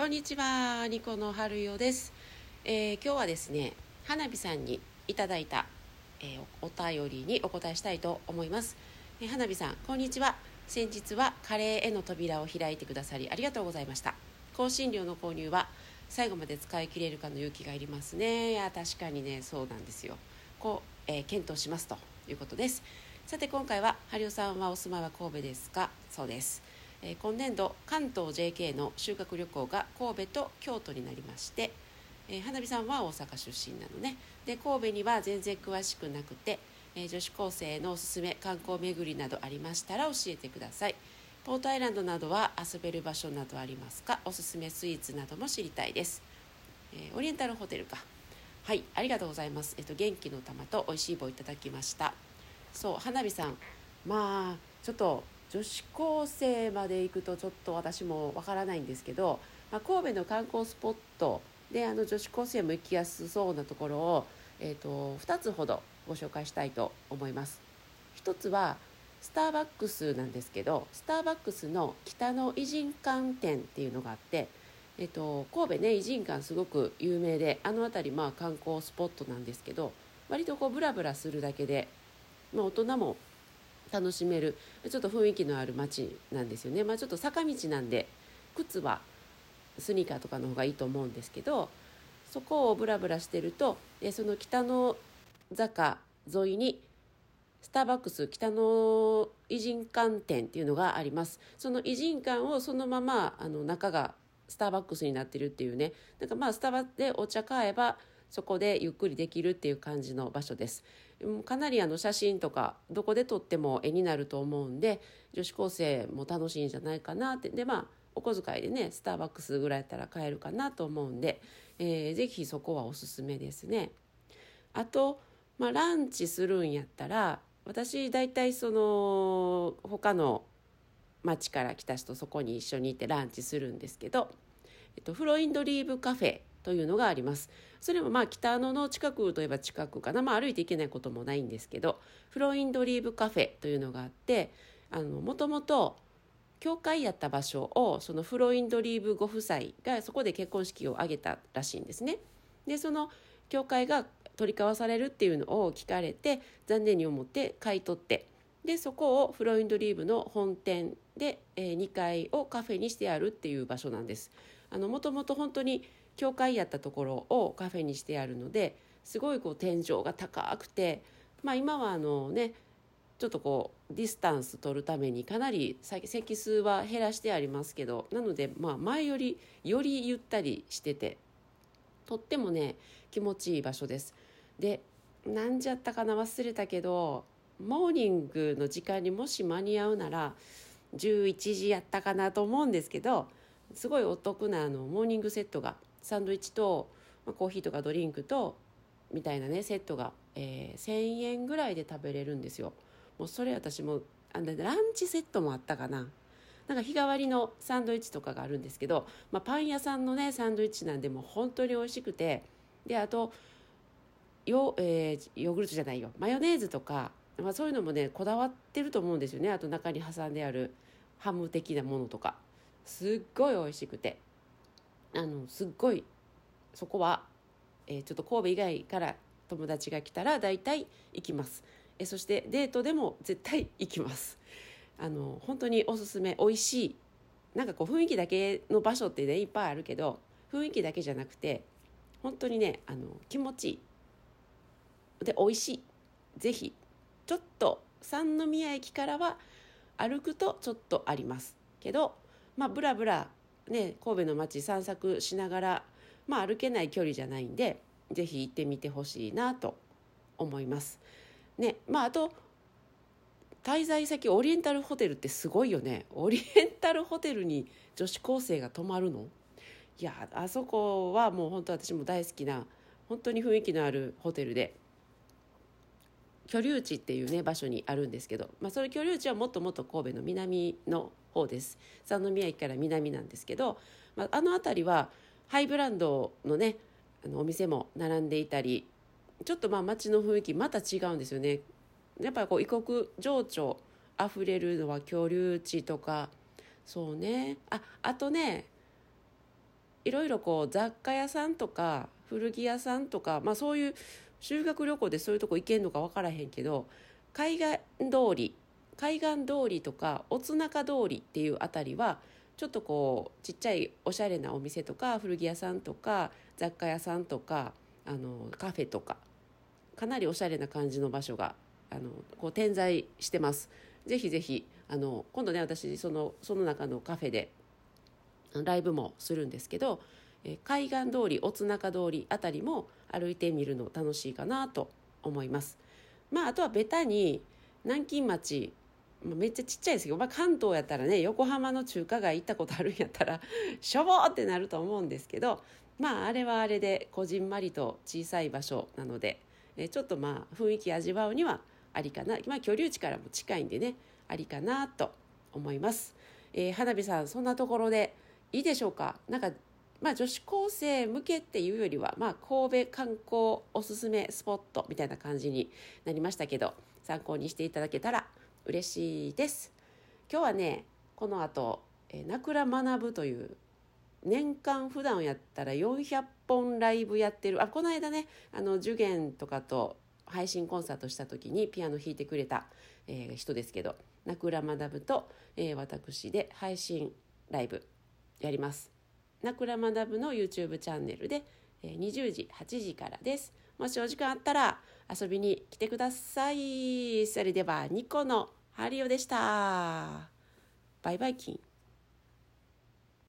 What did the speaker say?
こんにちは、ニコの春代です、えー今日はですね、花火さんにいただいた、えーお便りにお答えしたいと思います。えー花火さん、こんにちは。先日はカレーへの扉を開いてくださりありがとうございました。香辛料の購入は最後まで使い切れるかの勇気がいりますね。いや、確かにね、そうなんですよ。こう、えー検討しますということです。さて今回は春代さんはお住まいは神戸ですか？そうです、え今年度関東 JK の修学旅行が神戸と京都になりまして、え花火さんは大阪出身なのね。で神戸には全然詳しくなくて、え女子高生のおすすめ観光巡りなどありましたら教えてください。ポートアイランドなどは遊べる場所などありますか？おすすめスイーツなども知りたいです、えオリエンタルホテルか。はいありがとうございます。えっと元気の玉と美味しい棒いただきました。そう花火さん。まあちょっと女子高生まで行くとちょっと私もわからないんですけど、まあ、神戸の観光スポットであの女子高生も行きやすそうなところを、えー、と2つほどご紹介したいと思います。一つはスターバックスなんですけどスターバックスの北の偉人館店っていうのがあってえっと、神戸ね偉人館すごく有名であの辺りまあ観光スポットなんですけど割とこうブラブラするだけで、まあ、大人も楽しめる。ちょっと雰囲気のある街なんですよね、まあ、ちょっと坂道なんで靴はスニーカーとかの方がいいと思うんですけどそこをブラブラしてるとその北の坂沿いにスターバックス北の偉人館店っていうのがあります。その偉人館をそのままあの中がスターバックスになってるっていうね。なんかまあスタバでお茶買えばそこでゆっくりできるっていう感じの場所です。かなりあの写真とかどこで撮っても絵になると思うんで女子高生も楽しいんじゃないかなって。でまあお小遣いでねスターバックスぐらいやったら買えるかなと思うんで、えーぜひそこはおすすめですね。あと、まあ、ランチするんやったら私大体その他の町から来た人そこに一緒に行ってランチするんですけど、えっと、フロインドリーブカフェというのがありますそれもまあ北野の近くといえば近くかな、まあ、歩いていけないこともないんですけどフロインドリーブカフェというのがあってもともと教会やった場所をそのフロインドリーブご夫妻がそこで結婚式を挙げたらしいんですね。でその教会が取り交わされるっていうのを聞かれて残念に思って買い取ってでそこをフロインドリーブの本店で、えー2階をカフェにしてあるっていう場所なんです。あのもともと本当に教会やったところをカフェにしてあるのですごいこう天井が高くて、まあ、今はあのねちょっとこうディスタンス取るためにかなり席数は減らしてありますけどなのでまあ前よりよりゆったりしててとってもね気持ちいい場所です。で何じゃったかな忘れたけどモーニングの時間にもし間に合うなら11時やったかなと思うんですけどすごいお得なあのモーニングセットがサンドイッチと、まあ、コーヒーとかドリンクとみたいなねセットが、えー1,000円ぐらいで食べれるんですよ。もうそれ私もあでランチセットもあったかな。なんか日替わりのサンドイッチとかがあるんですけど、まあ、パン屋さんのねサンドイッチなんでも本当に美味しくてであとヨ,、えーヨーグルトじゃないよマヨネーズとか、まあ、そういうのもねこだわってると思うんですよねあと中に挟んであるハム的なものとかすっごい美味しくてあのすっごいそこは、えーちょっと神戸以外から友達が来たら大体行きます。えそしてデートでも絶対行きます。あの本当におすすめ美味しいなんかこう雰囲気だけの場所ってねいっぱいあるけど雰囲気だけじゃなくて本当にねあの気持ちいい。で美味しい。ぜひちょっと三宮駅からは歩くとちょっとあります。けどまあブラブラね神戸の街散策しながらまあ歩けない距離じゃないんでぜひ行ってみてほしいなと思います。ねまああと滞在先オリエンタルホテルってすごいよねオリエンタルホテルに女子高生が泊まるの？いやあそこはもう本当私も大好きな本当に雰囲気のあるホテルで居留地っていうね場所にあるんですけど、まあ、それ居留地はもっともっと神戸の南の方です。三宮駅から南なんですけど、まあ、あの辺りはハイブランドのねあのお店も並んでいたりちょっとまあ街の雰囲気また違うんですよね。やっぱりこう異国情緒あふれるのは居留地とかそうね。ああとねいろいろこう雑貨屋さんとか古着屋さんとか、まあ、そういう修学旅行でそういうとこ行けんのか分からへんけど海岸通り海岸通りとかおつ中通りっていうあたりはちょっとこうちっちゃいおしゃれなお店とか古着屋さんとか雑貨屋さんとかあのカフェとかかなりおしゃれな感じの場所があのこう点在してます。ぜひぜひあの今度ね私そのその中のカフェでライブもするんですけど、え海岸通りおつ中通りあたりも歩いてみるの楽しいかなと思います。まあ、あとはベタに南京町めっちゃちっちゃいですけど、まあ、関東やったらね横浜の中華街行ったことあるんやったら しょぼーってなると思うんですけどまああれはあれでこじんまりと小さい場所なのでえちょっとまあ雰囲気味わうにはありかな、まあ、居留地からも近いんでねありかなと思います、えー、花火さんそんなところでいいでしょうか？なんかまあ、女子高生向けっていうよりは、まあ、神戸観光おすすめスポットみたいな感じになりましたけど参考にしていただけたら嬉しいです。今日はねこの後、えー、名倉学ぶという年間普段やったら400本ライブやってる。あこの間ねあの受験とかと配信コンサートした時にピアノ弾いてくれた、えー、人ですけど名倉学と、えー、私で配信ライブやります。名倉学の YouTube チャンネルで、20時8時からです。もしお時間あったら遊びに来てください。それではニコのハリオでした。バイバイキン。